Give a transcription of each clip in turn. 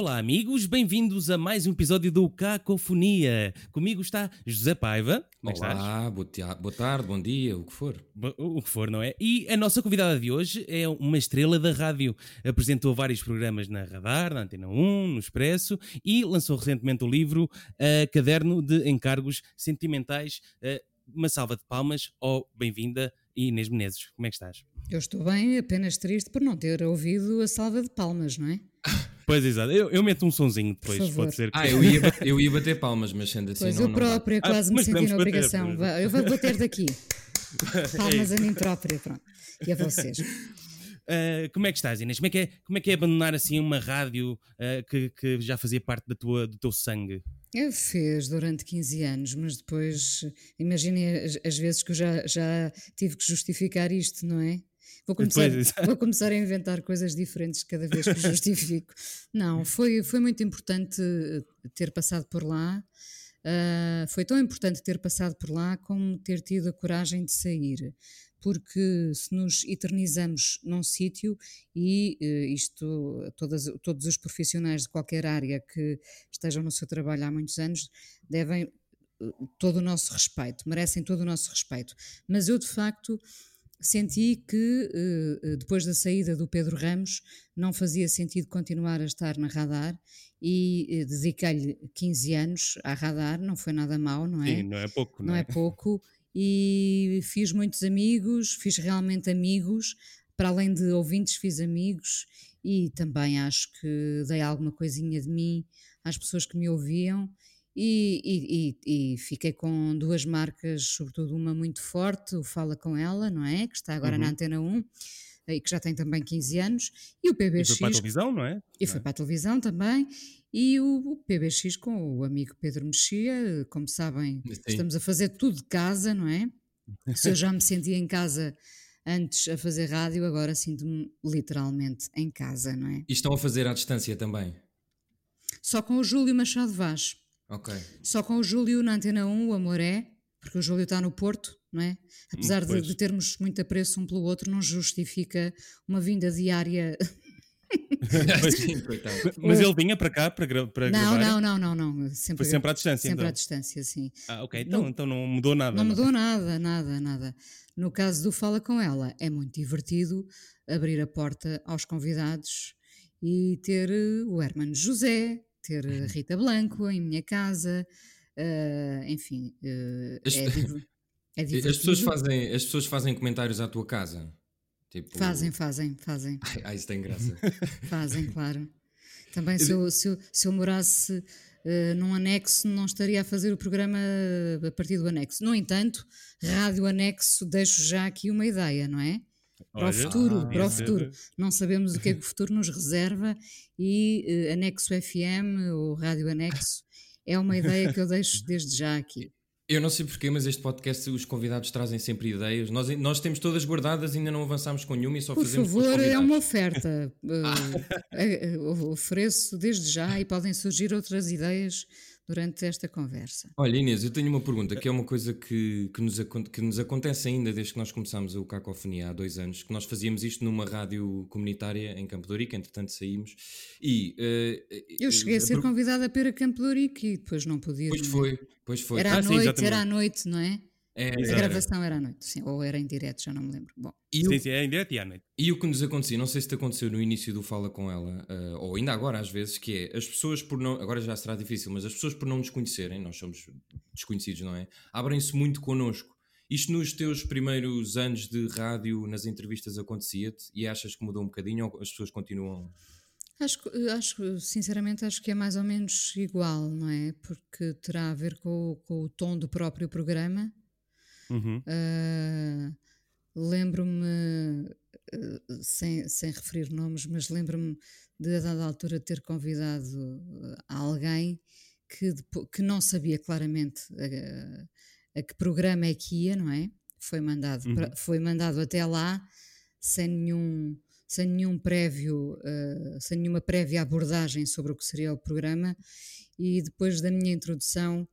Olá, amigos, bem-vindos a mais um episódio do Cacofonia. Comigo está José Paiva. Como é Olá, boa, boa tarde, bom dia, o que for. O que for, não é? E a nossa convidada de hoje é uma estrela da rádio. Apresentou vários programas na Radar, na Antena 1, no Expresso e lançou recentemente o livro uh, Caderno de Encargos Sentimentais. Uh, uma salva de palmas ou oh, bem-vinda Inês Menezes. Como é que estás? Eu estou bem, apenas triste por não ter ouvido a salva de palmas, não é? Pois, exato. Eu, eu meto um sonzinho depois, pode ser. Que... Ah, eu ia, bater, eu ia bater palmas, mas sendo assim. Pois não, eu própria não quase ah, me senti na obrigação. Bater, eu vou bater daqui. Palmas é a mim própria, pronto. E a vocês. Uh, como é que estás, Inês? Como é que é, como é, que é abandonar assim uma rádio uh, que, que já fazia parte da tua, do teu sangue? Eu fez durante 15 anos, mas depois imaginem as, as, vezes que eu já, já tive que justificar isto, não é? Vou começar, vou começar a inventar coisas diferentes cada vez que justifico. Não, foi, foi muito importante eh, ter passado por lá. Uh, foi tão importante ter passado por lá como ter tido a coragem de sair. Porque se nos eternizamos num sítio, e uh, isto, todas, todos os profissionais de qualquer área que estejam no seu trabalho há muitos anos devem todo o nosso respeito, merecem todo o nosso respeito. Mas eu, de facto, senti que eh, eh, depois da saída do Pedro Ramos não fazia sentido continuar a estar na radar e eh, dediquei-lhe 15 anos à radar, não foi nada mau, não é? Sim, não é pouco, não, não é? é pouco. E fiz muitos amigos, fiz realmente amigos, para além de ouvintes, fiz amigos e também acho que dei alguma coisinha de mim às pessoas que me ouviam e, e, e, fiquei com duas marcas, sobretudo uma muito forte, o Fala Com Ela, não é? Que está agora uhum. na Antena 1 e que já tem também 15 anos, e o PBX. E foi para a televisão, não é? E foi é? para a televisão também. E o, o, PBX com o amigo Pedro Mexia, como sabem, Sim. estamos a fazer tudo de casa, não é? Se eu já me sentia em casa antes a fazer rádio, agora sinto-me literalmente em casa, não é? E estão a fazer à distância também? Só com o Júlio Machado Vaz. Ok. Só com o Júlio na Antena 1, o amor é, porque o Júlio está no Porto, não é? Apesar de, de, termos muito apreço um pelo outro, não justifica uma vinda diária. mas, mas, ele vinha para cá para, para não, gravar? Não, não, não, não. Sempre, Foi sempre à distância. Sempre então. à distância, sim. Ah, ok. Então, no, então não mudou nada. Não, não mudou nada, nada, nada. No caso do Fala com ela, é muito divertido abrir a porta aos convidados e ter eh, o Hermano José, ter a Rita Blanco em minha casa, uh, enfim, uh, as, é, é divertido. As pessoas, fazem, as pessoas fazem comentários à tua casa? Tipo... Fazem, fazem, fazem. Ah, isso tem graça. fazem, claro. Também se eu, se eu, se eu morasse uh, num anexo, não estaria a fazer o programa a partir do anexo. No entanto, rádio anexo, deixo já aqui uma ideia, não é? Para Olha, o futuro, ah, para o futuro. Não sabemos o que é que o futuro nos reserva e uh, Anexo FM ou Rádio Anexo é uma ideia que eu deixo desde já aqui. Eu não sei porquê, mas este podcast os convidados trazem sempre ideias. Nós, nós temos todas guardadas, ainda não avançamos com nenhuma e só Por fazemos favor, com é uma oferta. uh, ofereço desde já e podem surgir outras ideias durante esta conversa. Olha, Inês, eu tenho uma pergunta que é uma coisa que, que, nos, que nos acontece ainda desde que nós começámos o Cacofonia há dois anos, que nós fazíamos isto numa rádio comunitária em Campo de Ourique, entretanto saímos, e... Uh, eu cheguei a ser a... convidada para ir a Campo de Ourique e depois não podia. Pois foi, pois foi. Era à ah, noite, sim, era à noite, não é? É, a gravação era à noite, sim, ou era em direto, já não me lembro. Bom. E sim, o, sim, é em direto e à noite. E o que nos acontecia, não sei se te aconteceu no início do Fala com ela, uh, ou ainda agora às vezes, que é as pessoas por não, agora já será difícil, mas as pessoas por não nos conhecerem, nós somos desconhecidos, não é? Abrem-se muito connosco. Isto nos teus primeiros anos de rádio, nas entrevistas, acontecia-te e achas que mudou um bocadinho ou as pessoas continuam Acho, acho, sinceramente, acho que é mais ou menos igual, não é? Porque terá a ver com, com o tom do próprio programa Uhum. Uh, lembro-me, uh, sem, sem referir nomes, mas lembro-me de a dada altura ter convidado alguém que, que não sabia claramente a, a, que programa é que ia, não é? Foi mandado, uhum. pra, foi mandado até lá sem nenhum sem nenhum prévio, uh, sem nenhuma prévia abordagem sobre o que seria o programa e depois da minha introdução,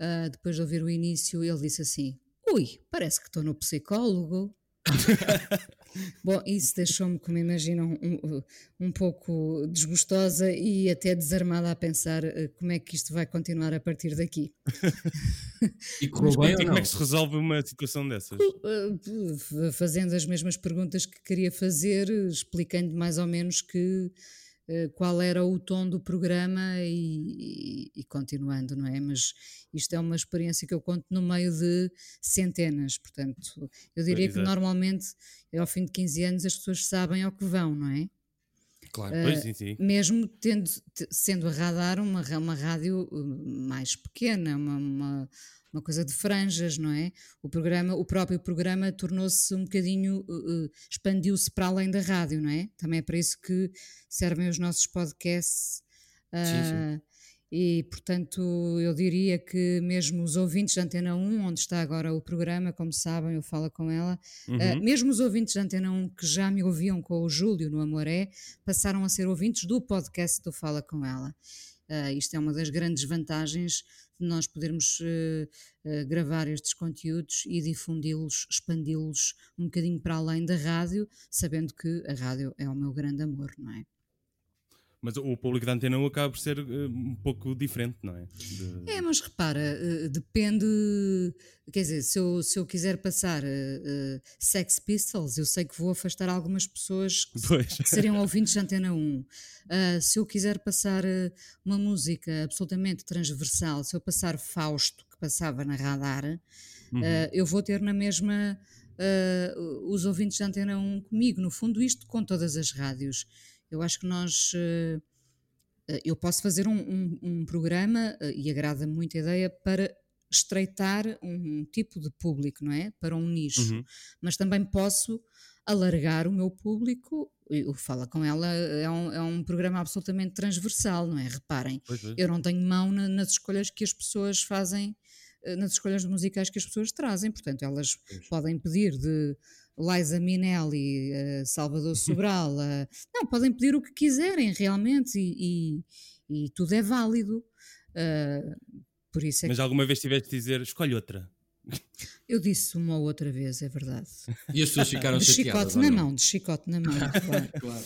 uh, depois de ouvir o início, ele disse assim: Ui, parece que estou no psicólogo. Bom, isso deixou-me, como imaginam, um, um pouco desgostosa e até desarmada a pensar uh, como é que isto vai continuar a partir daqui. e como, bem, como é que se resolve uma situação dessas? Uh, fazendo as mesmas perguntas que queria fazer, explicando mais ou menos que qual era o tom do programa e, e, e, continuando, não é? Mas isto é uma experiência que eu conto no meio de centenas, portanto, eu diria que normalmente ao fim de 15 anos as pessoas sabem ao que vão, não é? Claro, uh, pois sim, sim. Mesmo tendo, sendo a radar uma, uma rádio eh, mais pequena, uma, uma uma coisa de franjas, não é? O programa, o próprio programa tornou-se um bocadinho, uh, expandiu-se para além da rádio, não é? Também é para isso que servem os nossos podcasts. Uh, sim, sim. Ah, e, portanto, eu diria que mesmo os ouvintes da Antena 1, onde está agora o programa, como sabem, eu falo com ela, uhum. uh, mesmo os ouvintes da Antena 1 que já me ouviam com o Júlio no Amoré, passaram a ser ouvintes do podcast do Fala com ela. Uh, isto é uma das grandes vantagens de nós podermos uh, uh, gravar estes conteúdos e difundi-los, expandi-los um bocadinho para além da rádio, sabendo que a rádio é o meu grande amor, não é? Mas o público da Antena 1 acaba por ser uh, um pouco diferente, não é? De... É, mas repara, uh, depende. Quer dizer, se eu, se eu quiser passar uh, Sex Pistols, eu sei que vou afastar algumas pessoas que, que seriam ouvintes da Antena 1. se eu quiser passar uma música absolutamente transversal, se eu passar Fausto, que passava na radar, uhum. eu vou ter na mesma. os ouvintes da Antena 1 comigo. No fundo, isto com todas as rádios. Eu acho que nós. Eh, eh, eu posso fazer um, um, um programa, eh, e agrada-me muito a ideia, para estreitar um tipo de público, não é? Para um nicho. Uhum. Mas também posso alargar o meu público. O Fala com ela é um, é um programa absolutamente transversal, não é? Reparem, é. eu não tenho mão na, nas escolhas que as pessoas fazem, nas escolhas musicais que as pessoas trazem, portanto, elas pois. podem pedir de Liza Minelli, uh, Salvador Sobral, uh, não, podem pedir o que quiserem realmente e, e, e tudo é válido. Uh, por isso é Mas que... alguma vez tiveste de dizer, escolhe outra. Eu disse uma ou outra vez, é verdade. E as pessoas ficaram de chateadas? chicote na mão, de chicote na mão, claro. claro.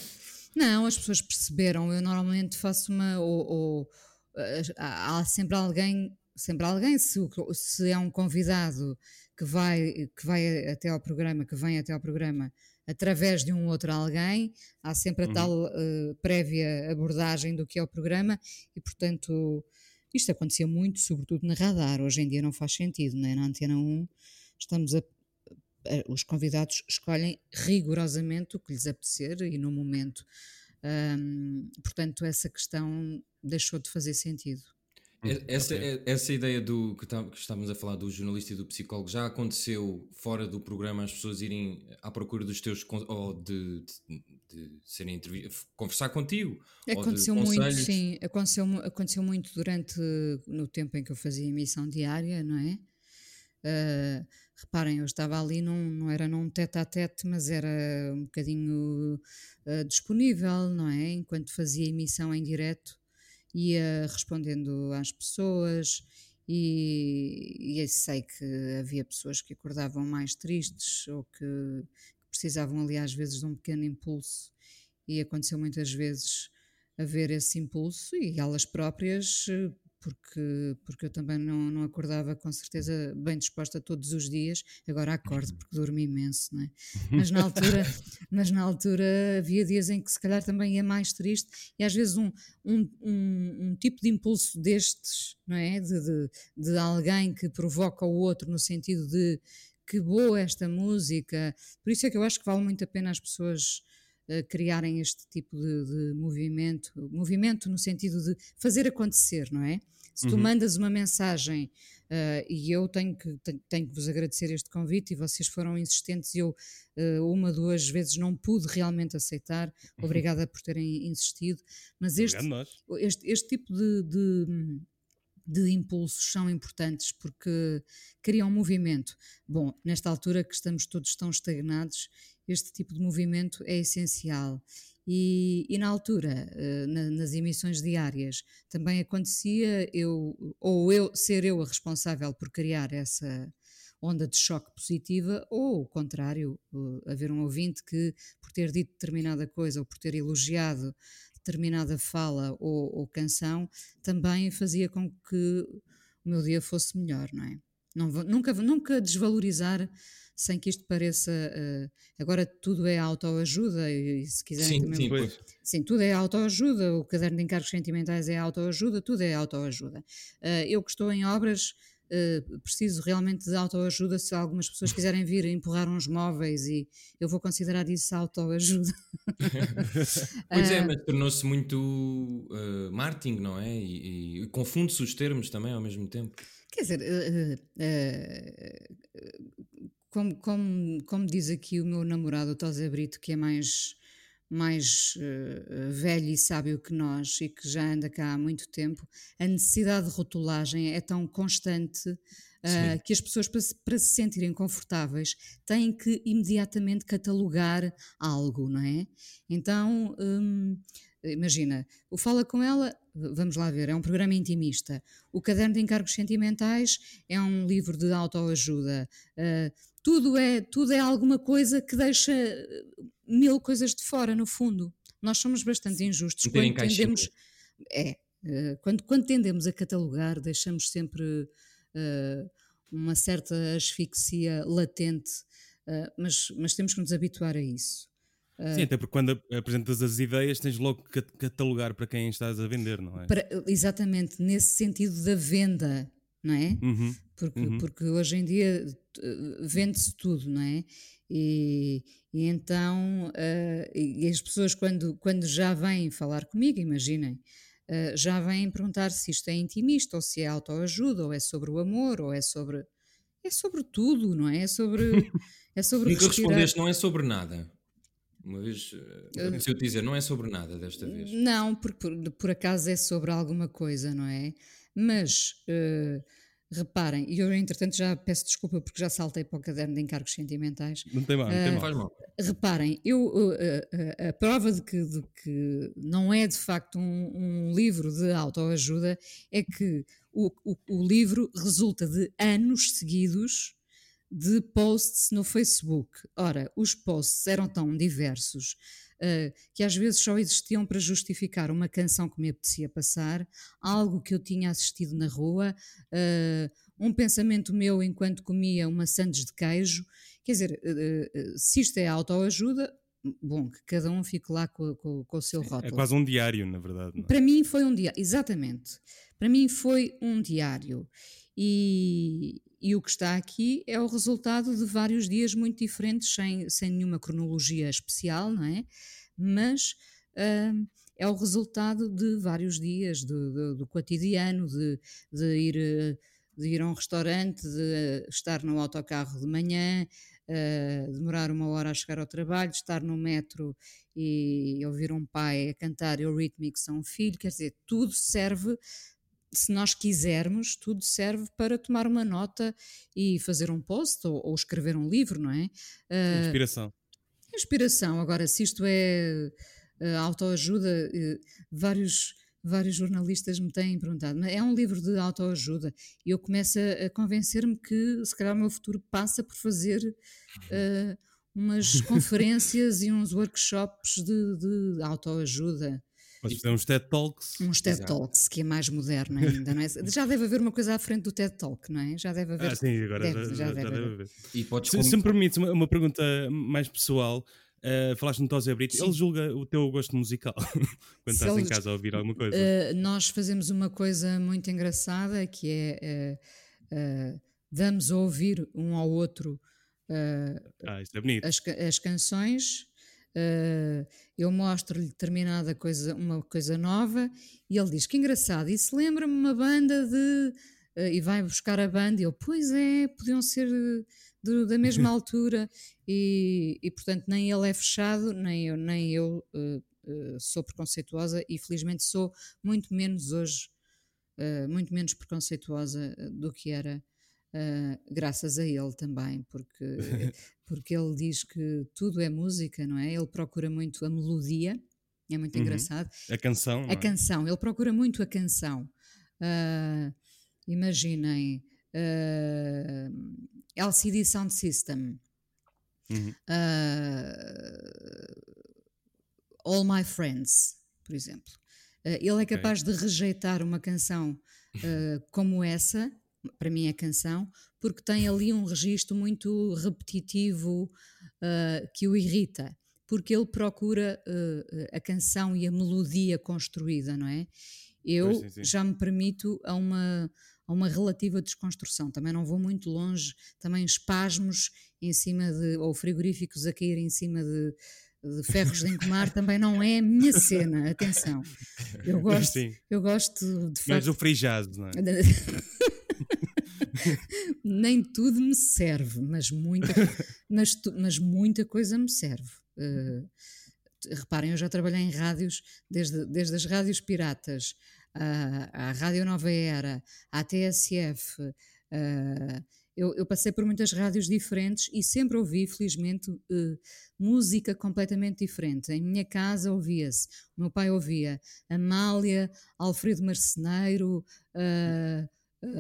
Não, as pessoas perceberam. Eu normalmente faço uma. Ou, ou, há sempre alguém, sempre alguém, se, se é um convidado que vai, que vai até ao programa, que vem até ao programa através de um outro alguém, há sempre a uhum. tal uh, prévia abordagem do que é o programa e, portanto, isto acontecia muito, sobretudo na radar. Hoje em dia não faz sentido, né? na Antena 1 estamos a, a, os convidados escolhem rigorosamente o que lhes apetecer e no momento. Um, portanto, essa questão deixou de fazer sentido. Essa, okay. essa ideia do que, tá, que, estávamos a falar do jornalista e do psicólogo já aconteceu fora do programa as pessoas irem à procura dos teus ou de, de, de serem conversar contigo? Aconteceu muito, sim. Aconteceu, aconteceu muito durante no tempo em que eu fazia emissão diária, não é? Uh, reparem, eu estava ali, não, não era num tete a tete, mas era um bocadinho uh, disponível, não é? Enquanto fazia emissão em direto ia respondendo às pessoas e, e sei que havia pessoas que acordavam mais tristes ou que precisavam ali às vezes de um pequeno impulso. E aconteceu muitas vezes haver esse impulso e elas próprias porque, porque eu também não, não acordava com certeza bem disposta todos os dias, agora acordo uhum. porque dormi imenso, não é? Mas na altura, mas na altura havia dias em que se calhar também ia mais triste e às vezes um, um, um, um tipo de impulso destes, não é? De, de, de alguém que provoca o outro no sentido de que boa esta música, por isso é que eu acho que vale muito a pena as pessoas criarem este tipo de, de, movimento, movimento no sentido de fazer acontecer, não é? Se tu uhum. mandas uma mensagem uh, e eu tenho que, tenho que vos agradecer este convite e vocês foram insistentes e eu uh, uma, duas vezes não pude realmente aceitar, uhum. obrigada por terem insistido, mas este, este, este tipo de, de de impulsos são importantes porque criam um movimento. Bom, nesta altura que estamos todos tão estagnados, este tipo de movimento é essencial e, e na altura, uh, na, nas emissões diárias, também acontecia eu, ou eu ser eu a responsável por criar essa, onda de choque positiva, ou o contrário, haver um ouvinte que, por ter dito determinada coisa ou por ter elogiado determinada fala ou, ou canção, também fazia com que o meu dia fosse melhor, não é? Não, nunca, nunca desvalorizar sem que isto pareça. Uh, agora tudo é autoajuda, e se quiserem sim, também. Sim, pois. sim, tudo é autoajuda, o caderno de encargos sentimentais é autoajuda, tudo é autoajuda. Uh, eu que estou em obras. Uh, preciso realmente de autoajuda se algumas pessoas quiserem vir empurrar uns móveis e eu vou considerar isso autoajuda. pois é, mas tornou-se muito marketing, não é? E, e confunde-se os termos também ao mesmo tempo. Quer dizer, como, como, como diz aqui o meu namorado, o Tosé Brito, que é mais, mais velho e sábio que nós e que já anda cá há muito tempo, a necessidade de rotulagem é tão constante uh, que as pessoas, para se, para se sentirem confortáveis, têm que imediatamente catalogar algo, não é? Então. Um, imagina, o Fala Com Ela, vamos lá ver, é um programa intimista. O Caderno de Encargos Sentimentais é um livro de autoajuda. Uh, tudo é, tudo é alguma coisa que deixa eh, mil coisas de fora, no fundo. Nós somos bastante injustos quando tendemos. É, uh, quando, quando tendemos a catalogar, deixamos sempre uh, uma certa asfixia latente, mas, mas temos que nos habituar a isso. Sim, até porque quando apresentas as ideias tens logo que catalogar para quem estás a vender, não é? Para, exatamente, nesse sentido da venda, não é? Uhum, porque, uhum. porque hoje em dia vende-se tudo, não é? E, e então, uh, e as pessoas quando, quando já vêm falar comigo, imaginem, uh, já vêm perguntar se isto é intimista, ou se é autoajuda, ou é sobre o amor, ou é sobre... É sobre tudo, não é? É sobre... É sobre Nunca respondeste, não é sobre nada. Uma vez uh, eu dizer, não é sobre nada desta vez. Não, porque por, por acaso é sobre alguma coisa, não é? Mas uh, reparem, e eu entretanto já peço desculpa porque já saltei para o caderno de encargos sentimentais. Não tem mal, não tem uh, mal. Reparem, eu, uh, uh, a prova de que, de que, não é de facto um, um livro de autoajuda é que o, o, o livro resulta de anos seguidos de posts no Facebook. Ora, os posts eram tão diversos uh, que às vezes só existiam para justificar uma canção que me apetecia passar, algo que eu tinha assistido na rua, uh, um pensamento meu enquanto comia uma sandes de queijo. Quer dizer, uh, se isto é autoajuda, bom, que cada um fique lá com, com, com o seu é rótulo. É quase um diário, na verdade. É? Para mim foi um diário, exatamente. Para mim foi um diário. E, e o que está aqui é o resultado de vários dias muito diferentes, sem, sem nenhuma cronologia especial, não é? Mas uh, é o resultado de vários dias do, do, do cotidiano, de, de, ir, de ir a um restaurante, de estar no autocarro de manhã, uh, demorar uma hora a chegar ao trabalho, estar no metro e ouvir um pai a cantar Eurythmics a um filho, quer dizer, tudo serve se nós quisermos, tudo serve para tomar uma nota e fazer um post ou, ou escrever um livro, não é? Uh, inspiração. Inspiração. Agora, se isto é uh, autoajuda, uh, vários, vários jornalistas me têm perguntado, mas é um livro de autoajuda e eu começo a, a convencer-me que se calhar o meu futuro passa por fazer uh, umas conferências e uns workshops de, de autoajuda. Pode fazer uns TED Talks. Uns TED Exato. Talks, que é mais moderno ainda, não é? Já deve haver uma coisa à frente do TED Talk, não é? Já deve haver. Ah, sim, agora deve, já, já, já, deve, deve haver. E podes se, se me permites uma, uma, pergunta mais pessoal, uh, falaste no Tosé Brito, sim. ele julga o teu gosto musical quando se estás ele, em casa a ouvir alguma coisa? Uh, nós fazemos uma coisa muito engraçada que é uh, damos a ouvir um ao outro ah, é as, as canções Uh, eu mostro-lhe determinada coisa, uma coisa nova e ele diz que engraçado, isso lembra-me uma banda de. Uh, e vai buscar a banda e ele, pois é, podiam ser de, da mesma altura e, e, portanto nem ele é fechado, nem eu, nem eu uh, sou preconceituosa e felizmente sou muito menos hoje, muito menos preconceituosa do que era Uh, graças a ele também, porque, porque ele diz que tudo é música, não é? Ele procura muito a melodia, é muito uhum. engraçado. A canção. A é? canção, ele procura muito a canção. Uh, imaginem, uh, LCD Sound System, uhum. uh, All My Friends, por exemplo. Ele é capaz okay. de rejeitar uma canção como essa, para mim é canção, porque tem ali um registro muito repetitivo que o irrita porque ele procura uh, a canção e a melodia construída, não é? Eu sim, sim. já me permito a uma, a uma relativa desconstrução, também não vou muito longe, também espasmos em cima de, ou frigoríficos a cair em cima de, de ferros de encomar também não é a minha cena, atenção. Eu gosto, Sim. eu gosto de facto... Mas o free jazz, não é? Nem tudo me serve, mas muita, mas, mas muita coisa me serve. Uh, reparem, eu já trabalhei em rádios, desde, desde as rádios piratas, à, à Rádio Nova Era, à TSF. Uh, eu, eu, passei por muitas rádios diferentes e sempre ouvi, felizmente, uh, música completamente diferente. Em minha casa ouvia-se, o meu pai ouvia Amália, Alfredo Marceneiro, uh,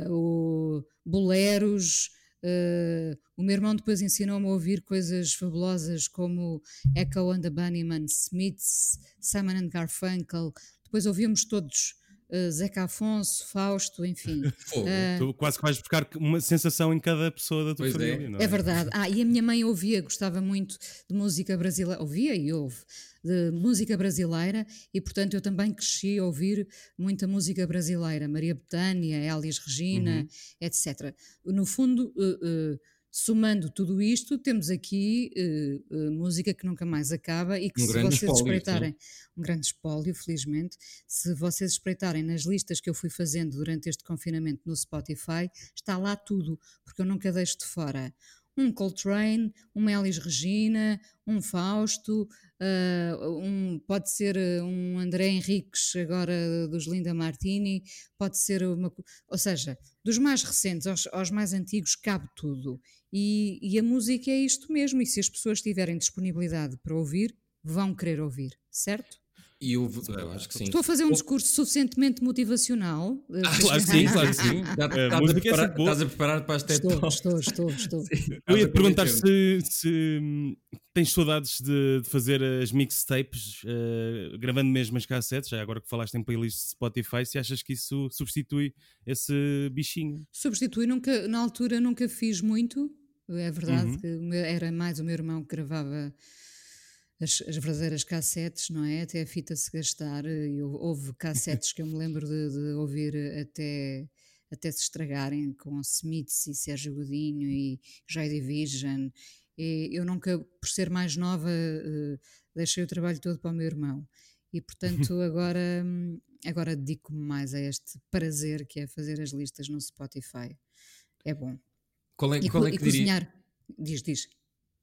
o Boleros, Uh, o meu irmão depois ensinou-me a ouvir coisas fabulosas como Echo and the Bunnymen, Smiths, Simon and Garfunkel. Depois ouvíamos todos uh, Zeca Afonso, Fausto, enfim. Uh, tu quase que vais buscar uma sensação em cada pessoa da tua pois família, é. não é? É verdade. Ah, e a minha mãe ouvia, gostava muito de música brasileira, ouvia e ouve de música brasileira e, portanto, eu também cresci a ouvir muita música brasileira, Maria Bethânia, Elis Regina, uhum. etc. No fundo, uh, uh, somando tudo isto, temos aqui uh, música que nunca mais acaba e que um se vocês espólio, espreitarem, um grande espólio, felizmente, se vocês espreitarem nas listas que eu fui fazendo durante este confinamento no Spotify, está lá tudo, porque eu nunca deixo de fora um Coltrane, uma Elis Regina, um Fausto, uh, um, pode ser ah, um André Henriques, agora dos Linda Martini, pode ser uma. Ou seja, dos mais recentes aos, aos mais antigos, cabe tudo. E, e a música é isto mesmo, e se as pessoas tiverem disponibilidade para ouvir, vão querer ouvir, certo? E eu, eu, acho que sim. Estou a fazer um discurso suficientemente motivacional. Ah, claro que sim, claro que sim. Estás a, preparar, para as TED Estou, estou, estou. estou. Eu ia te perguntar se, se tens saudades de, de, fazer as mixtapes, uh, gravando mesmo as cassetes, já agora que falaste em playlist Spotify, se achas que isso substitui esse bichinho? Substitui, nunca, na altura nunca fiz muito, é verdade, uhum. que era mais o meu irmão que gravava as, as verdadeiras cassetes, não é? Até a fita se gastar. Eu, houve cassetes que eu me lembro de, de, ouvir até, até se estragarem com Smiths e Sérgio Godinho e Joy Division. E eu nunca, por ser mais nova, uh, deixei o trabalho todo para o meu irmão. E portanto agora, agora dedico-me mais a este prazer que é fazer as listas no Spotify. É bom. Qual é, e, qual é que e cozinhar. Diz, diz.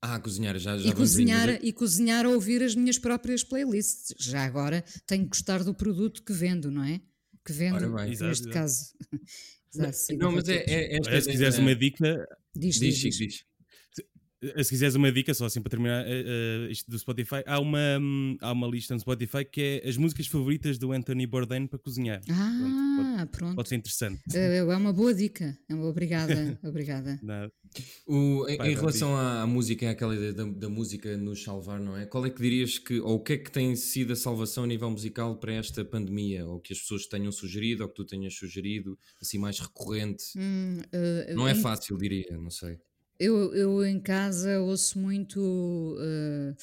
Ah, cozinhar, já, já e cozinhar, e cozinhar a ouvir as minhas próprias playlists. Já agora tenho que gostar do produto que vendo, não é? Que vendo, bem, neste exato, caso. exato, não, mas é, é, é, se quiseres uma dica, diz, diz, diz, diz. Eh, se quiseres uma dica, só assim para terminar uh, isto do Spotify, há uma, um, há uma lista no Spotify que é as músicas favoritas do Anthony Bourdain para cozinhar. Ah, pronto, pode, pronto. Pode ser interessante. É, é uma boa dica. Obrigada, obrigada. O, em, Vai, em relação à, à, música, aquela ideia da, da, música nos salvar, não é? Qual é que dirias que, ou o que é que tem sido a salvação a nível musical para esta pandemia? Ou que as pessoas tenham sugerido, ou que tu tenhas sugerido, assim mais recorrente? Hum, uh, não é fácil, diria, não sei. Eu, eu em casa ouço muito uh,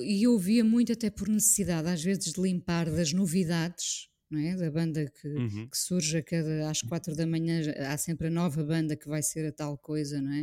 e ouvia muito até por necessidade, às vezes, de limpar das novidades. É? Da banda que, uhum. que surge a cada, às quatro da manhã, há sempre a nova banda que vai ser a tal coisa, não é?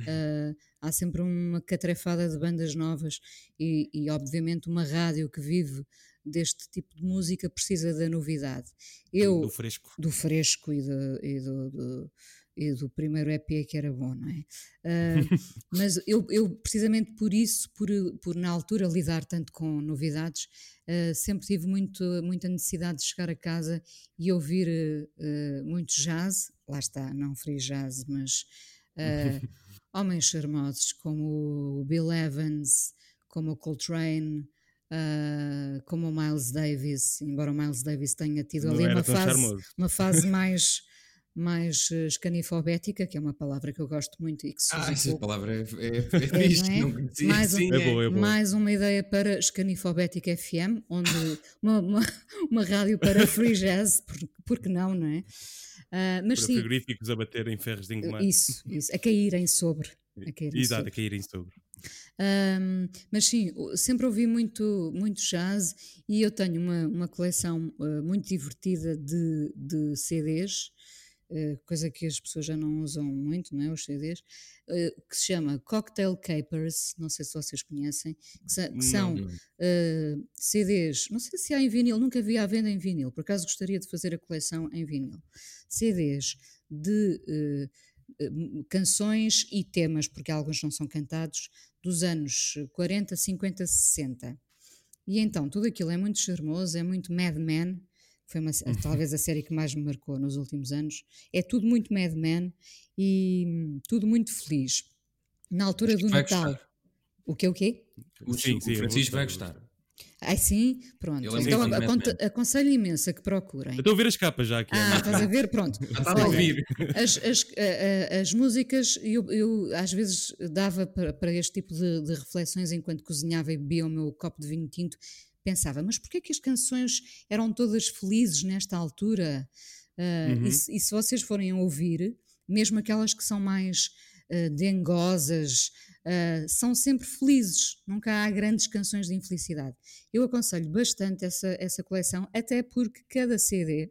Uh, há sempre uma catrefada de bandas novas e, e, obviamente, uma rádio que vive deste tipo de música precisa da novidade. Eu, do fresco. Do fresco e do, e do, do e do primeiro EP que era bom, não é? Uh, mas eu, eu, precisamente por isso, por, por na altura lidar tanto com novidades, uh, sempre tive muito, muita necessidade de chegar a casa e ouvir uh, muito jazz, lá está, não free jazz, mas homens charmosos como o Bill Evans, como o Coltrane, como o Miles Davis, embora o Miles Davis tenha tido não ali uma fase, uma fase mais mais uh, escanifobética, que é uma palavra que eu gosto muito e que se usa Ah, essa pouco. palavra é, é, é, é, não é? não conhecia, Mais um- É boa, é boa. Mais uma ideia para Escanifobética FM, onde uma, uma, uma rádio para free jazz, por, porque não, não é? Ah, mas Para sim, frigoríficos a bater em ferros de engomar. isso, isso, a caírem sobre. A caírem Exato, sobre. a caírem sobre. Ahm, mas sim, sempre ouvi muito, muito jazz e eu tenho uma, uma coleção ah, muito divertida de, de CDs, ah, coisa que as pessoas já não usam muito, não é? Os CDs, ah, que se chama Cocktail Capers, não sei se vocês conhecem, que, são Não. ah, CDs, não sei se há em vinil, nunca vi à venda em vinil, por acaso gostaria de fazer a coleção em vinil. CDs de eh, eh, canções e temas, porque alguns não são cantados, dos anos 40, 50, 60. E então, tudo aquilo é muito charmoso, é muito Mad Men, foi uma, sé- talvez a série que mais me marcou nos últimos anos. É tudo muito Mad Men e hum, tudo muito feliz. Na altura do Vai Natal. gostar. O que o quê? O, Sim, o sim, eu Francisco vai gostar. Ai sim, pronto. É então aconselho imenso a que procurem. Eu Estou a ver as capas já aqui. Ah, estás a ver? Pronto. Já está a Olha, ouvir. As, as, as músicas, eu, eu às vezes dava para, para este tipo de, de reflexões enquanto cozinhava e bebia o meu copo de vinho tinto, pensava, mas porquê que as canções eram todas felizes nesta altura? Ah, Uhum. e, se, e se vocês forem ouvir, mesmo aquelas que são mais ah, dengosas, ah, são sempre felizes, nunca há grandes canções de infelicidade. Eu aconselho bastante essa, essa coleção, até porque cada CD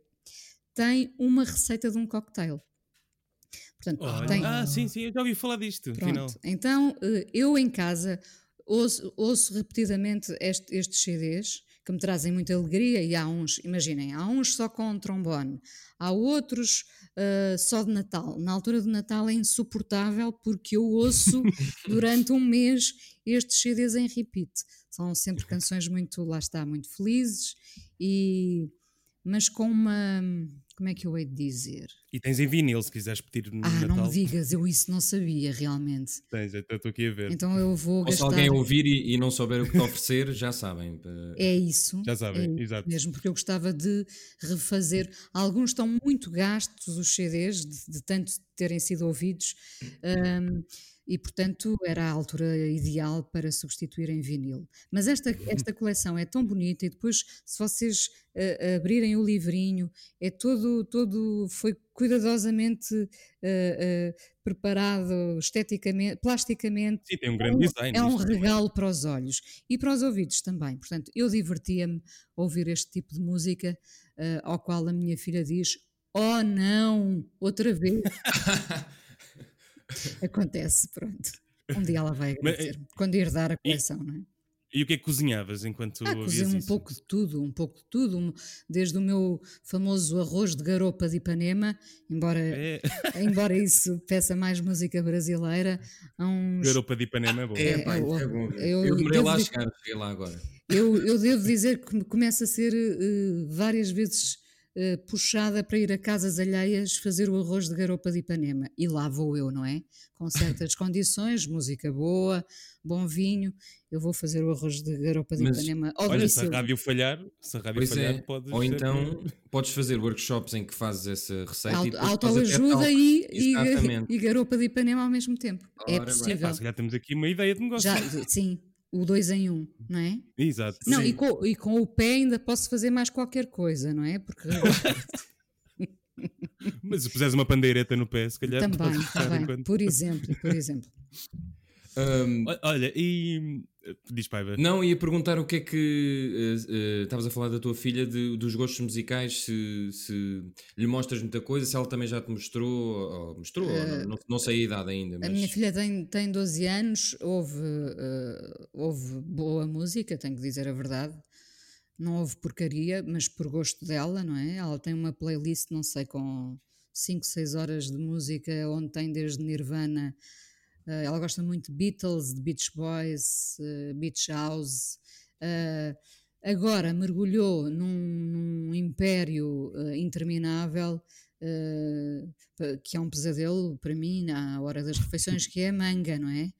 tem uma receita de um cocktail. Portanto, Olha, tem, Ah, sim, sim, eu já ouvi falar disto. Pronto, então eh, eu em casa ouço, ouço repetidamente este- estes CDs que me trazem muita alegria e há uns, imaginem, há uns só com trombone, há outros eh, só de Natal. Na altura do Natal é insuportável porque eu ouço durante um mês estes CDs em repeat. São sempre canções muito, lá está, muito felizes e mas com uma, como é que eu hei de dizer? E tens em vinil, se quiseres pedir no Ah, Natal. não me digas, eu isso não sabia realmente. Tens, eu estou aqui a ver. Então eu vou Ou se gastar. alguém ouvir e, e não souber o que te oferecer, já sabem. É isso. Já sabem, é exato. Mesmo porque eu gostava de refazer. Alguns estão muito gastos, os CDs, de, de tanto terem sido ouvidos, hum, e portanto era a altura ideal para substituir em vinil. Mas esta, esta coleção é tão bonita, e depois, se vocês ah, abrirem o livrinho, é todo, todo foi cuidadosamente ah, ah, preparado esteticamente, plasticamente. Sim, tem um grande design. É um regalo para os olhos e para os ouvidos também. Portanto, eu divertia-me a ouvir este tipo de música, ao qual a minha filha diz: Oh, não, outra vez. Acontece, pronto. Um dia ela vai Mas, agradecer quando herdar a coleção, não é? E o que é que cozinhavas enquanto Ah, cozinho um isso? pouco de tudo, um pouco de tudo, desde o meu famoso arroz de garopa de Ipanema, embora, É, embora isso peça mais música brasileira, há uns, garopa de Ipanema é bom. É, É, é eu- bom. eu- Eu, demorei lá a devo- chegar, cheguei lá agora. Eu, eu devo dizer que me começa a ser eh, várias vezes puxada para ir a casas alheias fazer o arroz de garopa de Ipanema. E lá vou eu, não é? Com certas condições, música boa, bom vinho. Eu vou fazer o arroz de garopa de Mas, Ipanema ao Olha, se a rádio falhar, se a rádio Pois falhar, é. pode Ou então podes fazer workshops em que fazes essa receita e Auto- podes até Autoajuda e, e, e garopa de Ipanema ao mesmo tempo. é Ora bem. possível. Ah, se calhar temos aqui uma ideia de negócio. Já, sim, o dois em um, não é? Exato. Não, e com, e com o pé ainda posso fazer mais qualquer coisa, não é? Porque Mas se puseres uma pandeireta no pé, se calhar também, também, enquanto- por exemplo, por exemplo. O- Olha, e. Diz, Paiva. Não, ia perguntar o que é que. eh, eh, Estavas a falar da tua filha, de- dos gostos musicais, se, se lhe mostras muita coisa, se ela também já te mostrou, ou mostrou, ou não, não, sei a idade ainda. A Mas... minha filha tem, tem 12 anos, houve, eh, houve boa música, tenho que dizer a verdade. Não houve porcaria, mas por gosto dela, não é? Ela tem uma playlist, não sei, com 5, 6 horas de música, onde tem desde Nirvana. Eh, ela gosta muito de Beatles, de Beach Boys, eh, Beach House. eh, agora mergulhou num, num império interminável que é um pesadelo para mim na hora das refeições, que é a manga, não é?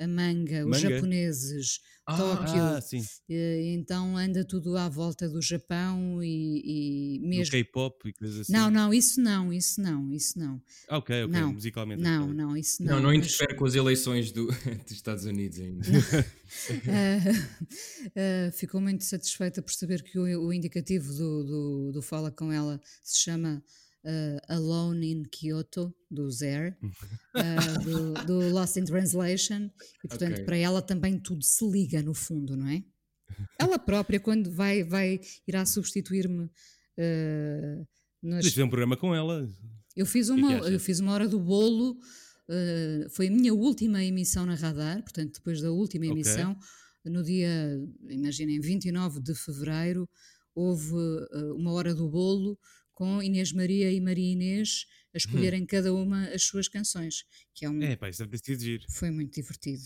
A manga, os japoneses, ah, Tóquio. Ah, sim. então anda tudo à volta do Japão e, e mesmo. K-pop e coisas assim. Não, não, isso não, isso não, isso não. Ah, ok, ok, não, musicalmente. Não, okay. não, isso não. Não, não interfere mas... com as eleições do, dos Estados Unidos ainda. uh, uh, ficou muito satisfeita por saber que o, o indicativo do, do, do Fala Com Ela se chama uh, Alone in Kyoto, do Zer, uh, do, do, Lost in Translation, e portanto okay. para ela também tudo se liga no fundo, não é? Ela própria, quando vai, vai irá substituir-me. Uh, nas... Deixa um programa com ela. Eu fiz uma, eu fiz uma hora do bolo, uh, foi a minha última emissão na Radar, portanto, depois da última emissão, okay. no dia, imaginem, 29 de fevereiro, houve uh, uma hora do bolo com Inês Maria e Maria Inês a escolherem hum. cada uma as suas canções. Que é, um, é pá, isso deve ter sido giro. Foi muito divertido.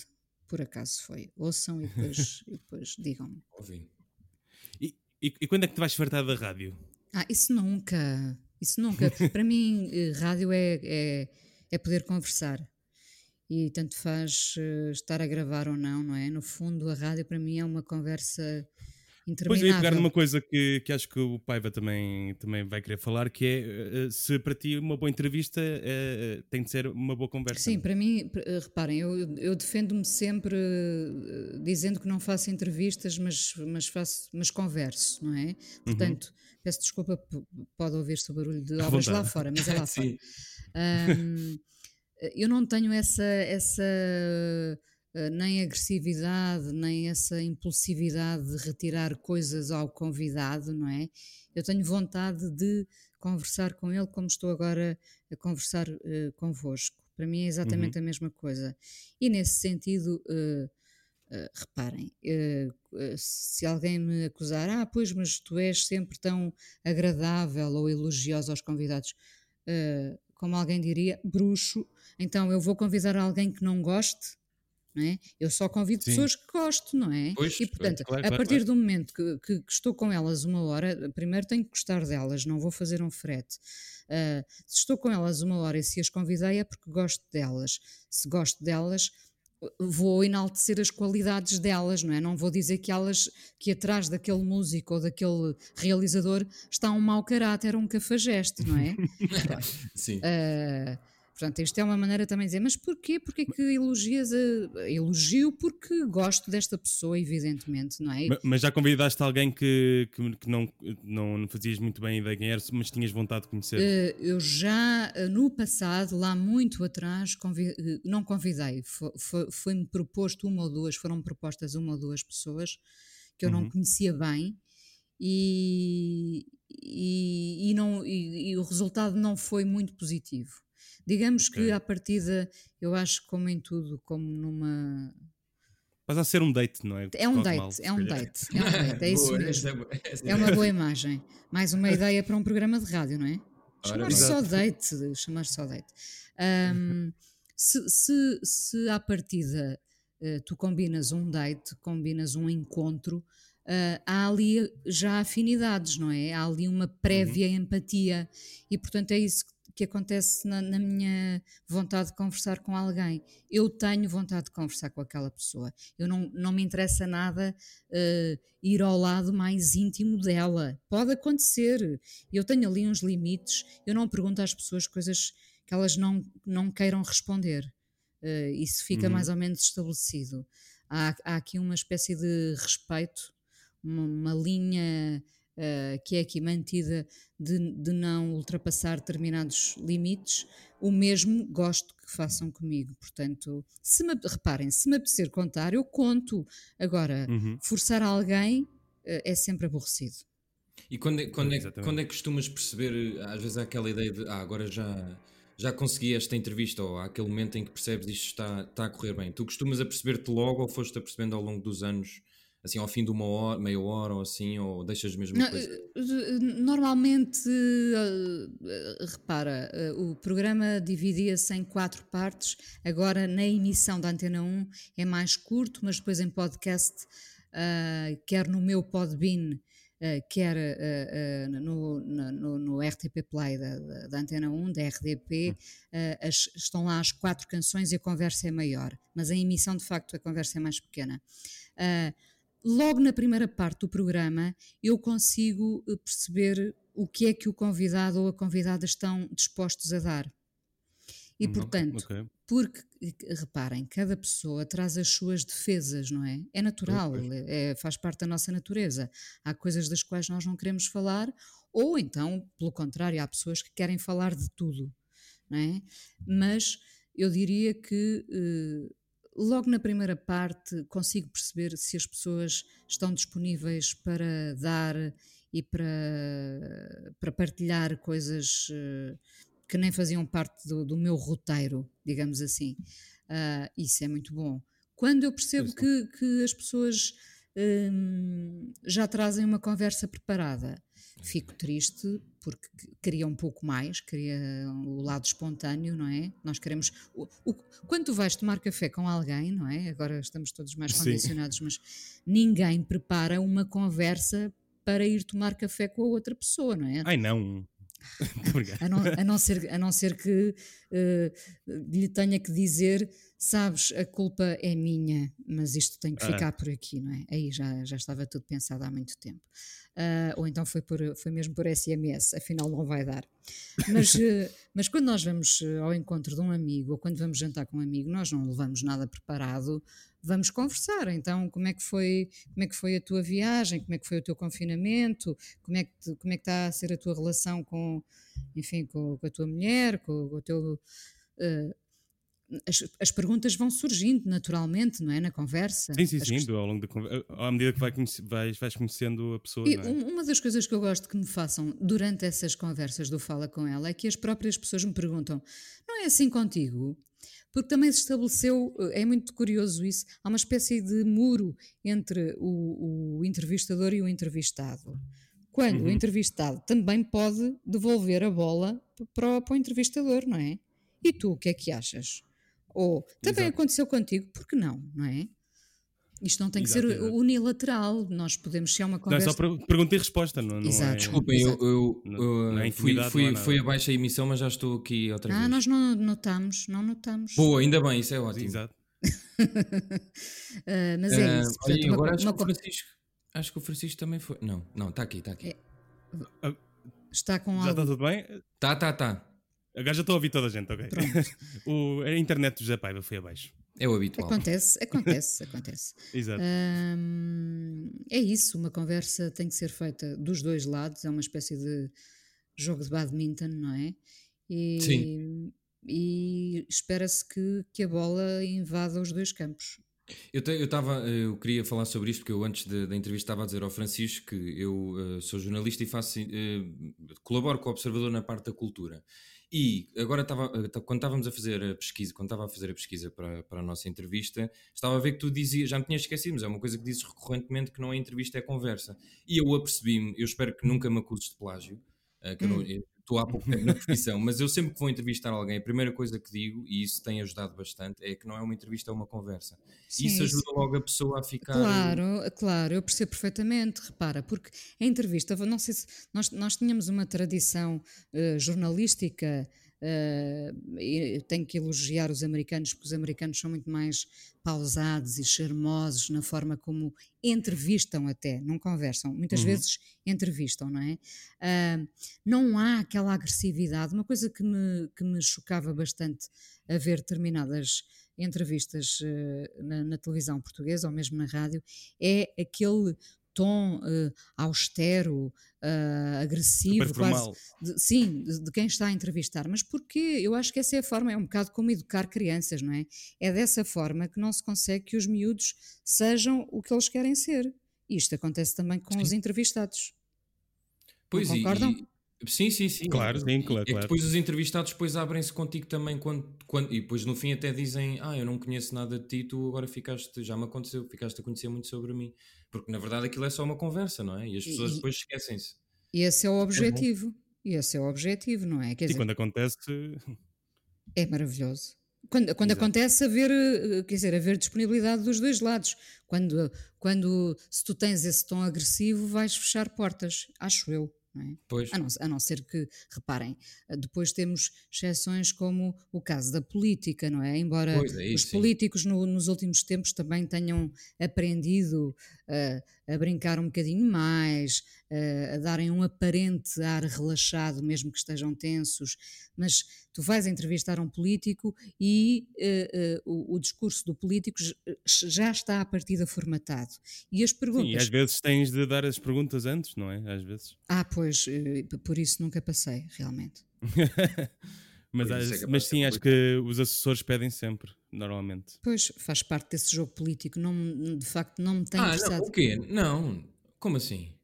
Por acaso foi. Ouçam e depois, e depois digam-me. E, e, e, quando é que te vais fartar da rádio? Ah, isso nunca. Isso nunca. Para mim, eh, rádio é, é, é poder conversar. E tanto faz uh, estar a gravar ou não, não é? No fundo, a rádio para mim é uma conversa Pois eu ia pegar numa coisa que, que acho que o Paiva também, também vai querer falar, que é se para ti uma boa entrevista é, tem de ser uma boa conversa. Sim, para mim, reparem, eu, eu defendo-me sempre dizendo que não faço entrevistas, mas, mas, faço, mas converso, não é? Uhum. Portanto, uhum. peço desculpa, pode ouvir-se o barulho de obras lá fora, mas é lá fora. Um, eu não tenho essa. essa eh, nem agressividade, nem essa impulsividade de retirar coisas ao convidado, não é? Eu tenho vontade de conversar com ele como estou agora a conversar uh, convosco. Para mim é exatamente uhum. a mesma coisa. E nesse sentido, uh, uh, reparem, se alguém me acusar, ah, pois, mas tu és sempre tão agradável ou elogioso aos convidados, como alguém diria, bruxo, então eu vou convidar alguém que não goste é? Eu só convido Sim. pessoas que gosto, não é? Pois, e portanto, claro, a partir claro. do momento que, que, que, estou com elas uma hora, primeiro tenho que gostar delas, não vou fazer um frete. Uh, se estou com elas uma hora e se as convidei é porque gosto delas. Se gosto delas, vou enaltecer as qualidades delas, não é? Não vou dizer que elas, que atrás daquele músico ou daquele realizador está um mau caráter, um cafajeste, não é? Sim. Uh, Portanto, isto é uma maneira também de dizer, mas porquê? Porquê que elogias a... Elogio porque gosto desta pessoa, evidentemente, não é? Mas, mas já convidaste alguém que, que, que, não, não, não fazias muito bem ideia quem era, mas tinhas vontade de conhecer? Uh, eu já, uh, no passado, lá muito atrás, convid... uh, não convidei. Foi-me proposto uma ou duas, foram propostas uma ou duas pessoas que eu uhum. não conhecia bem e, e, e não, e, e o resultado não foi muito positivo. Digamos okay. que à partida, eu acho como em tudo, como numa. Mas a ser um date, não é? É um date, mal, é um date, é um date, é isso mesmo. É, é uma boa imagem. Mais uma ideia para um programa de rádio, não é? Chamar só date, chamar só date. Um, se, se, se à partida uh, tu combinas um date, combinas um encontro, uh, há ali já afinidades, não é? Há ali uma prévia uhum. empatia e portanto é isso que que acontece na, na, minha vontade de conversar com alguém. Eu tenho vontade de conversar com aquela pessoa. Eu não, não me interessa nada uh, ir ao lado mais íntimo dela. Pode acontecer. Eu tenho ali uns limites. Eu não pergunto às pessoas coisas que elas não, não queiram responder. Uh, isso fica uhum. mais ou menos estabelecido. Há, há aqui uma espécie de respeito, uma, uma linha uh, que é aqui mantida de, de não ultrapassar determinados limites, o mesmo gosto que façam comigo. Portanto, se me, reparem, se me apetecer contar, eu conto. Agora, uhum. forçar alguém uh, é sempre aborrecido. E quando é, quando, é, quando é que costumas perceber, às vezes há aquela ideia de, ah, agora já, já consegui esta entrevista, ou há aquele momento em que percebes isto está, está a correr bem. Tu costumas a perceber-te logo ou foste a percebendo ao longo dos anos assim ao fim de uma hora, meia hora ou assim, ou deixas mesmo Não, coisa? Eh, normalmente, uh, repara, uh, o programa dividia-se em quatro partes, agora na emissão da Antena 1 é mais curto, mas depois em podcast, uh, quer no meu Podbean, quer uh, no, no, no, RTP Play da, da, Antena 1, da RDP, hum. as, estão lá as quatro canções e a conversa é maior, mas a emissão de facto a conversa é mais pequena. Logo na primeira parte do programa eu consigo perceber o que é que o convidado ou a convidada estão dispostos a dar. E, hum, portanto, okay. porque, reparem, cada pessoa traz as suas defesas, não é? É natural, é, faz parte da nossa natureza. Há coisas das quais nós não queremos falar, ou então, pelo contrário, há pessoas que querem falar de tudo, não é? Mas eu diria que eh, logo na primeira parte consigo perceber se as pessoas estão disponíveis para dar e para, para partilhar coisas uh, que nem faziam parte do, do meu roteiro, digamos assim. Uh, isso é muito bom. Quando eu percebo que, que, as pessoas um, já trazem uma conversa preparada, fico triste porque queria um pouco mais, queria o lado espontâneo, não é? Nós queremos. O, o, quando tu vais tomar café com alguém, não é? Agora estamos todos mais condicionados, Sim. mas ninguém prepara uma conversa para ir tomar café com a outra pessoa, não é? Ai não. a, não, a, não ser, a não ser que uh, lhe tenha que dizer, sabes, a culpa é minha, mas isto tem que ah. ficar por aqui, não é? Aí já, já estava tudo pensado há muito tempo. Uh, ou então foi, por, foi mesmo por SMS, afinal não vai dar. Mas, uh, mas quando nós vamos ao encontro de um amigo ou quando vamos jantar com um amigo, nós não levamos nada preparado, vamos conversar. Então, como é que foi, como é que foi a tua viagem? Como é que foi o teu confinamento? Como é que, como é que está a ser a tua relação com, enfim, com, com a tua mulher, com, com o teu uh, as, as, perguntas vão surgindo naturalmente, não é? Na conversa. Sim, sim, sim, ao longo da à medida que vai conhece, vais, vais conhecendo a pessoa. E é? Uma das coisas que eu gosto que me façam durante essas conversas do Fala com ela é que as próprias pessoas me perguntam: não é assim contigo? Porque também se estabeleceu, eh, é muito curioso isso, há uma espécie de muro entre o, o entrevistador e o entrevistado. Quando uhum. o entrevistado também pode devolver a bola para o, para o entrevistador, não é? E tu, o que é que achas? Ou também Exato. aconteceu contigo, por que não, não é? Isto não tem que ser unilateral, nós podemos ser uma conversa. Não, é só pergunta e resposta, não, não Exato. É... Desculpem, eu, eu, eu é fui, fui, fui abaixo a emissão, mas já estou aqui outra ah, vez. Ah, nós não notamos, não notamos. Boa, ainda bem, isso é ótimo. Exato. uh, mas é uh, isso. Portanto, olha, agora uma, acho, uma... Que o Francisco, acho que o Francisco também foi. Não, não, está aqui, está aqui. É... Ah, está com Já está tudo bem? Está, está, está. Agora já estou a ouvir toda a gente, ok. o, a internet do José Paiva foi abaixo. É o habitual. Acontece, acontece, acontece. Exato. é isso, uma conversa tem que ser feita dos dois lados, é uma espécie de jogo de badminton, não é? E, Sim. E espera-se que, que a bola invada os dois campos. Eu, te, eu, tava, eu queria falar sobre isto porque eu antes da entrevista estava a dizer ao Francisco que eu uh, sou jornalista e faço, uh, colaboro com o Observador na parte da cultura. E agora estava, eh, quando estávamos a fazer a pesquisa, quando estava a fazer a pesquisa para, para a nossa entrevista, estava a ver que tu dizias, já me tinhas esquecido, mas é uma coisa que dizes recorrentemente que não é entrevista, é conversa. E eu apercebi-me, eu espero que nunca me acuses de plágio, uh, que hum. eu não, estou há pouco tempo na profissão, mas eu sempre que vou entrevistar alguém, a primeira coisa que digo, e isso tem ajudado bastante, é que não é uma entrevista, é uma conversa. Sim, isso ajuda isso. logo a pessoa a ficar. Claro, claro, eu percebo perfeitamente, repara, porque a entrevista, não sei se nós, nós tínhamos uma tradição uh, jornalística Uh, tenho que elogiar os americanos, porque os americanos são muito mais pausados e charmosos na forma como entrevistam até, não conversam, muitas uhum. vezes entrevistam, não é? Uh, não há aquela agressividade, uma coisa que me, que me chocava bastante a ver determinadas entrevistas uh, na, na televisão portuguesa ou mesmo na rádio, é aquele tom uh, austero, uh, agressivo, quase, de, sim, de, de, quem está a entrevistar. Mas porquê? Eu acho que essa é a forma, é um bocado como educar crianças, não é? É dessa forma que não se consegue que os miúdos sejam o que eles querem ser. Isto acontece também com sim. os entrevistados. Pois não concordam? E, Sim, sim, sim. Claro, sim, claro. É que depois os entrevistados depois abrem-se contigo também quando, quando, e depois no fim até dizem, ah, eu não conheço nada de ti, tu agora ficaste, já me aconteceu, ficaste a conhecer muito sobre mim. Porque na verdade aquilo é só uma conversa, não é? E as pessoas e, depois esquecem-se. E esse é o objetivo. É e esse é o objetivo, não é? Quer e dizer, quando acontece. É maravilhoso. Quando, quando acontece haver, eh, quer dizer, haver disponibilidade dos dois lados. Quando, quando se tu tens esse tom agressivo, vais fechar portas, acho eu. É? Pois. A, não, a não ser que, reparem, eh, depois temos exceções como o caso da política, não é? Embora é os políticos no, nos últimos tempos também tenham aprendido uh, a brincar um bocadinho mais, uh, a darem um aparente ar relaxado, mesmo que estejam tensos, mas tu vais entrevistar um político e uh, o, o, discurso do político já está à partida formatado. E as perguntas. Sim, e às vezes tens de dar as perguntas antes, não é? Às vezes. Ah, pois, por isso nunca passei, realmente. mas, é mas sim, acho que os assessores pedem sempre, normalmente. Pois, faz parte desse jogo político. Não, de facto, não me tem ah, interessado. Não, o quê? Não. Como assim?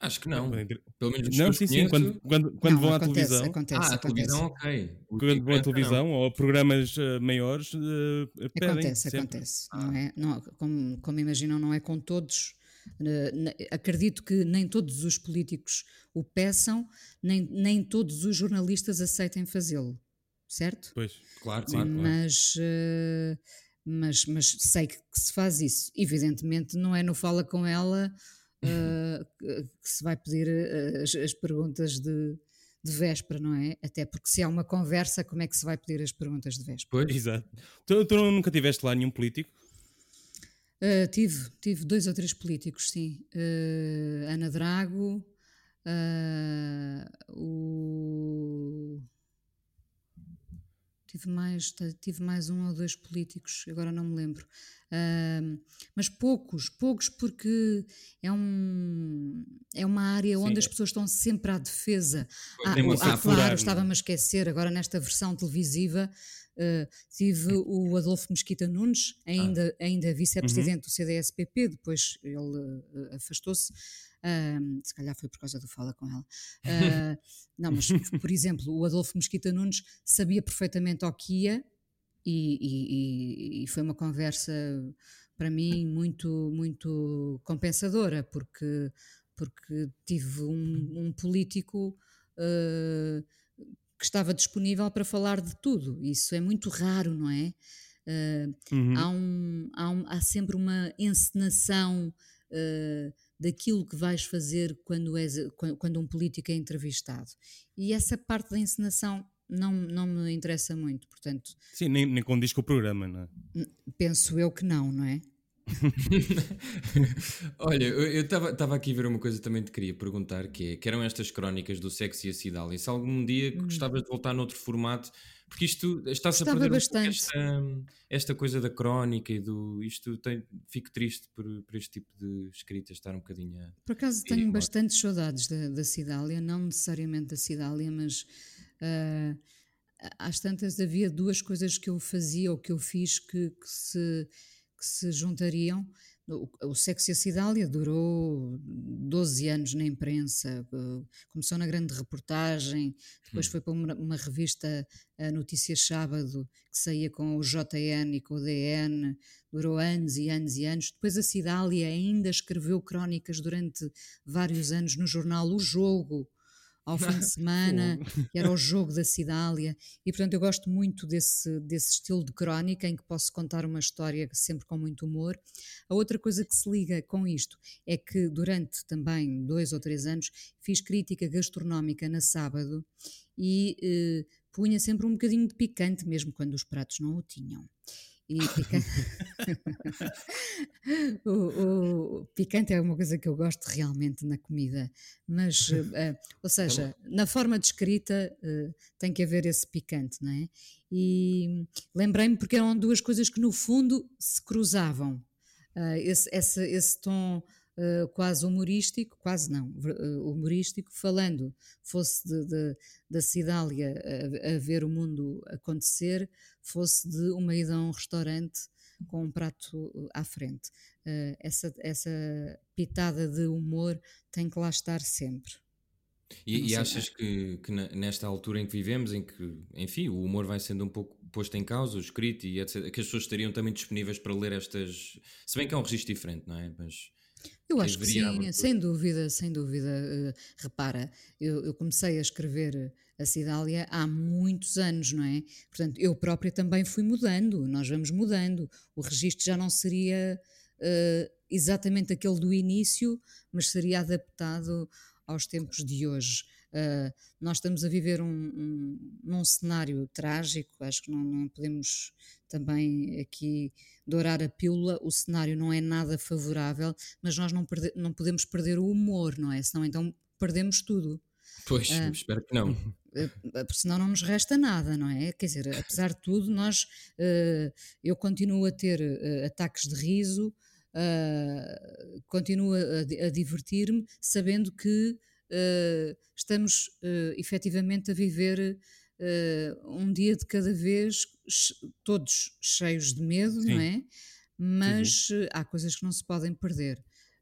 Acho que não. Pelo menos não, sim, sim. Quando, quando, quando não, vão acontece, à televisão. Acontece, ah, a televisão, ok. quando vão à televisão não. ou a programas uh, maiores, uh, pedem. Acontece, sempre. acontece. Ah. Não é, não, como, como imaginam, não é com todos. Uh, acredito que nem todos os políticos o peçam, nem, nem todos os jornalistas aceitem fazê-lo, certo? Pois, claro, claro. Mas. Uh, mas, mas sei que, que, se faz isso. Evidentemente, não é no Fala com ela uh, que se vai pedir uh, as, as, perguntas de, de véspera, não é? Até porque se há uma conversa, como é que se vai pedir as perguntas de véspera? Pois, exato. Tu, tu nunca tiveste lá nenhum político? Uh, tive, tive dois ou três políticos, sim. Uh, Ana Drago, uh, o Tive mais, tive mais um ou dois políticos, agora não me lembro. Uh, mas poucos, poucos porque é, um, é uma área Sim, onde as pessoas estão sempre à defesa. Ah, ah, claro, é? estava-me a esquecer, agora nesta versão televisiva uh, tive o Adolfo Mesquita Nunes, ainda, ah. ainda vice-presidente uhum. do CDSPP, depois ele uh, afastou-se. Uh, se calhar foi por causa do fala com ela. Uh, não, mas por exemplo, o Adolfo Mesquita Nunes sabia perfeitamente o que ia e, e, e foi uma conversa para mim muito, muito compensadora, porque, porque tive um, um político uh, que estava disponível para falar de tudo. Isso é muito raro, não é? Uh, uhum. há, um, há, um, há, sempre uma encenação uh, daquilo que vais fazer quando, és, quando um político é entrevistado. E essa parte da encenação não, não me interessa muito, portanto... Sim, nem, nem condiz com o programa, não é? Penso eu que não, não é? Olha, eu estava aqui a ver uma coisa também te queria perguntar, que, é, que eram estas crónicas do sexo e a Cidália, se algum dia hum. gostavas de voltar noutro formato porque isto está-se a perder bastante. esta, esta coisa da crónica e do. Isto tem, fico triste por, por este tipo de escrita estar um bocadinho. A, por acaso tenho embora. bastantes saudades da, da Cidália, não necessariamente da Cidália, mas. Uh, às tantas havia duas coisas que eu fazia ou que eu fiz que, que se, que se juntariam o, Sexo e a Cidália durou 12 anos na imprensa, eh, começou na grande reportagem, depois hum. foi para uma, uma, revista, a Notícias Sábado, que saía com o JN e com o DN, durou anos e anos e anos. Depois a Cidália ainda escreveu crónicas durante vários anos no jornal O Jogo, ao fim de semana, que era o jogo da Cidália, e portanto eu gosto muito desse, desse estilo de crónica em que posso contar uma história sempre com muito humor. A outra coisa que se liga com isto é que durante também dois ou três anos fiz crítica gastronómica na sábado e eh, punha sempre um bocadinho de picante, mesmo quando os pratos não o tinham. E picante... o, o, picante é uma coisa que eu gosto realmente na comida, mas, uh, ou seja, na forma de escrita uh, tem que haver esse picante, não é? E lembrei-me porque eram duas coisas que no fundo se cruzavam. Uh, esse, esse, esse tom uh, quase humorístico, quase não, uh, humorístico, falando, fosse de, de, da Cidália a, a, ver o mundo acontecer, fosse de uma ida a um restaurante com um prato à frente. Uh, essa, essa pitada de humor tem que lá estar sempre. E, e achas que, que, nesta altura em que vivemos, em que, enfim, o humor vai sendo um pouco posto em causa, o escrito e etc., que as pessoas estariam também disponíveis para ler estas. Se bem que é um registro diferente, não é? Mas Eu acho que sim, sem dúvida, sem dúvida. Uh, repara, eu, eu, comecei a escrever a Cidália há muitos anos, não é? Portanto, eu própria também fui mudando, nós vamos mudando. O registro já não seria uh, exatamente aquele do início, mas seria adaptado aos tempos de hoje. Uh, nós estamos a viver um, um, num cenário trágico, acho que não, não, podemos também aqui dourar a pílula, o cenário não é nada favorável, mas nós não, perde, não podemos perder o humor, não é? Senão então perdemos tudo. Pois, uh, espero que não. Uh, senão não nos resta nada, não é? Quer dizer, apesar de tudo, nós, uh, eu continuo a ter ataques de riso, continuo a, a divertir-me, sabendo que estamos uh, efetivamente a viver um dia de cada vez, todos cheios de medo, Sim. não é? Mas Sim. há coisas que não se podem perder.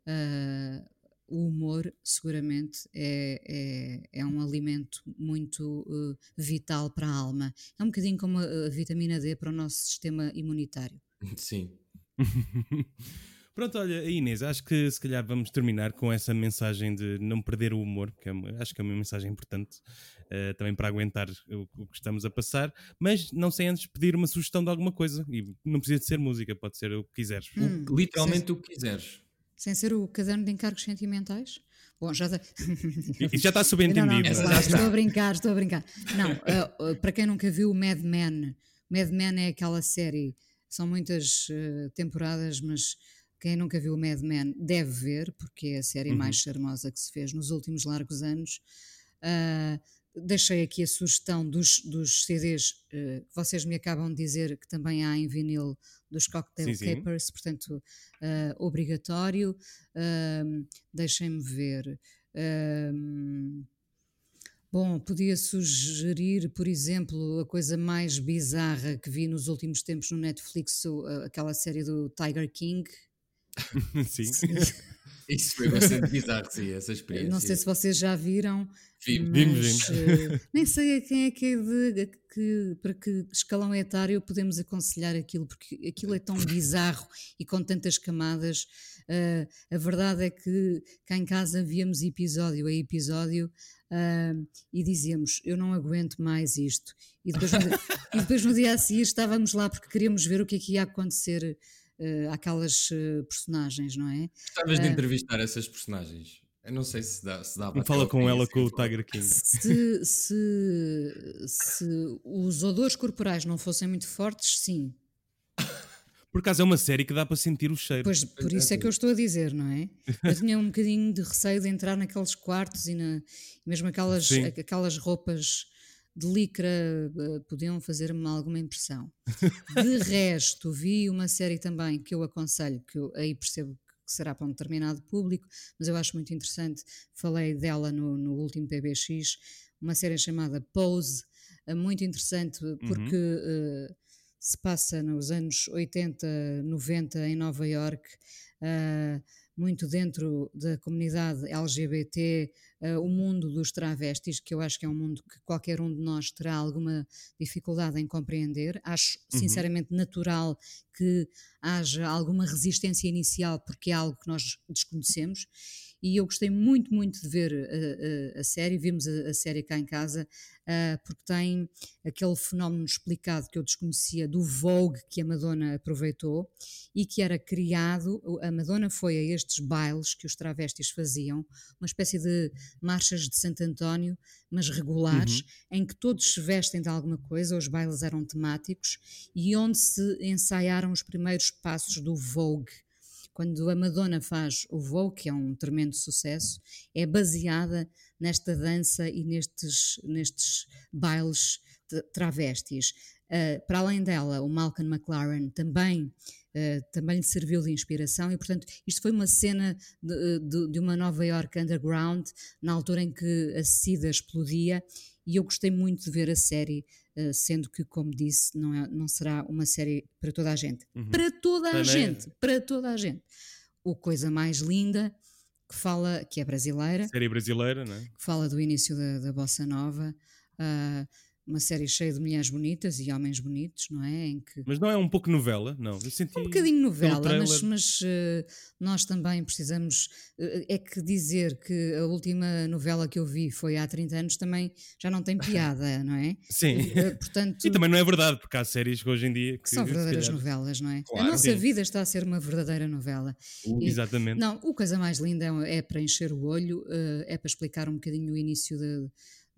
Uh, o humor, seguramente, é, é, é um alimento muito uh, vital para a alma. É um bocadinho como a, a, vitamina D para o nosso sistema imunitário. Sim. Pronto, olha, Inês, acho que se calhar vamos terminar com essa mensagem de não perder o humor, que é, acho que é uma mensagem importante uh, também para aguentar o, o, que estamos a passar, mas não sem antes pedir uma sugestão de alguma coisa, e não precisa de ser música, pode ser o que quiseres. Hum, Literalmente o que quiseres. Sem ser o caderno de encargos sentimentais? Bom, já. Isso já está subentendido. Não, não, claro, estou a brincar, estou a brincar. Não, uh, uh, para quem nunca viu Mad Men, Mad Men é aquela série, são muitas uh, temporadas, mas quem nunca viu Mad Men deve ver, porque é a série uhum. mais charmosa que se fez nos últimos largos anos. deixei aqui a sugestão dos, dos CDs que vocês me acabam de dizer que também há em vinil dos Cocktail sim, Capers, sim. portanto, uh, obrigatório. Uh, Deixem-me ver. Uh, bom, podia sugerir, por exemplo, a coisa mais bizarra que vi nos últimos tempos no Netflix, aquela série do Tiger King. sim. Isso foi bastante bizarro, sim, essa experiência. Não sei se vocês já viram. Vimos, vimos. Uh, nem sei a quem é que é de. Que, para que escalão etário podemos aconselhar aquilo, porque aquilo é tão bizarro e com tantas camadas. Uh, a verdade é que cá em casa víamos episódio a episódio uh, e dizíamos: Eu não aguento mais isto. E depois, no, e depois no dia a seguir estávamos lá porque queríamos ver o que é que ia acontecer uh, àquelas uh, personagens, não é? Gostavas de eh, entrevistar essas personagens? Eu não sei se dá, se dá para. Fala com ela com o Tiger King. Se, se, se os odores corporais não fossem muito fortes, sim. Por acaso é uma série que dá para sentir o cheiro. Pois, por isso é que eu estou a dizer, não é? Eu tinha um bocadinho de receio de entrar naqueles quartos e na, mesmo aquelas, aquelas roupas de licra podiam fazer-me alguma impressão. De resto, vi uma série também que eu aconselho, que eu aí percebo que será para um determinado público, mas eu acho muito interessante. Falei dela no, no último PBX, uma série chamada Pose, uh, muito interessante porque uhum. uh, se passa nos anos 80, 90 em Nova York. Uh, muito dentro da comunidade LGBT, uh, eh, o mundo dos travestis, que eu acho que é um mundo que qualquer um de nós terá alguma dificuldade em compreender. Acho uhum. sinceramente natural que haja alguma resistência inicial, porque é algo que nós desconhecemos e eu gostei muito, muito de ver a, a, a série, vimos a, a, série cá em casa, uh, porque tem aquele fenómeno explicado que eu desconhecia do Vogue que a Madonna aproveitou e que era criado, a Madonna foi a estes bailes que os travestis faziam, uma espécie de marchas de Santo António, mas regulares, uhum. em que todos se vestem de alguma coisa, os bailes eram temáticos, e onde se ensaiaram os primeiros passos do Vogue, quando a Madonna faz o Vogue, que é um tremendo sucesso, é baseada nesta dança e nestes, nestes bailes travestis. Uh, para além dela, o Malcolm McLaren também, também lhe serviu de inspiração e, portanto, isto foi uma cena de, de, de uma Nova York underground, na altura em que a SIDA explodia, e eu gostei muito de ver a série eh, sendo que, como disse, não, é, não será uma série para toda a gente. Uhum. Para toda a Também. gente, para toda a gente. O Coisa Mais Linda, que fala, que é brasileira. Série brasileira, não é? Que fala do início da, da Bossa Nova. Uh, uma série cheia de mulheres bonitas e homens bonitos, não é? Em que... Mas não é um pouco novela? Não, eu senti. Um bocadinho novela, mas, mas uh, nós também precisamos. Uh, é que dizer que a última novela que eu vi foi há 30 anos também já não tem piada, não é? Sim. Uh, portanto, e também não é verdade, porque há séries que hoje em dia. Que, são verdadeiras calhar... novelas, não é? Claro, a nossa sim. vida está a ser uma verdadeira novela. E, Exatamente. Não, o coisa mais linda é, é para encher o olho, é para explicar um bocadinho o início de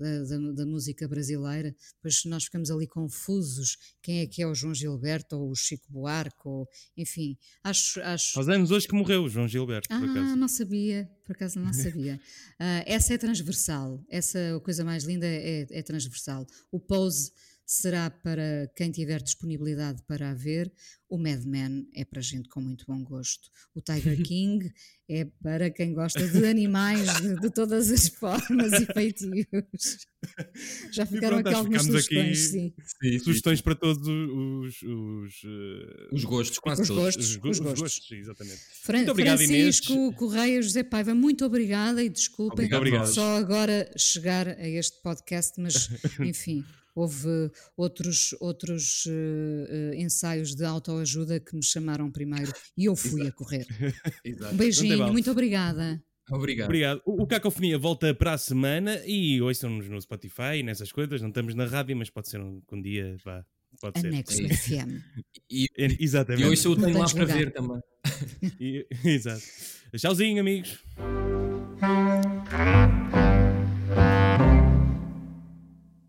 da, da, da, música brasileira, depois nós ficamos ali confusos, quem é que é o João Gilberto ou o Chico Buarque, ou, enfim, acho... acho... Faz anos hoje que morreu o João Gilberto, ah, por acaso. não sabia, por acaso não sabia. uh, essa é transversal, essa a coisa mais linda é, é transversal. O Pose será para quem tiver disponibilidade para a ver. O Mad Men é para gente com muito bom gosto. O Tiger King é para quem gosta de animais de, de todas as formas e feitios. Já ficaram pronto, aqui algumas sugestões, aqui, sim. sim. Sugestões para todos os, os, uh, os gostos, quase os todos. Gostos, os, os, gostos. gostos. exatamente. Fran muito obrigado, Francisco Inês. Correia, José Paiva, muito obrigada e desculpem obrigado. só agora chegar a este podcast, mas enfim houve outros, outros uh, ensaios de autoajuda que me chamaram primeiro e eu fui a correr. um beijinho, muito obrigada. Obrigado. Obrigado. O, o Cacofonia volta para a semana e ouçam-nos no Spotify e nessas coisas. Não estamos na rádio, mas pode ser um, um dia. Vá, pode Anexo ser. FM. E, Exatamente. E hoje eu tenho lá para ver também. e, exato. Tchauzinho, amigos.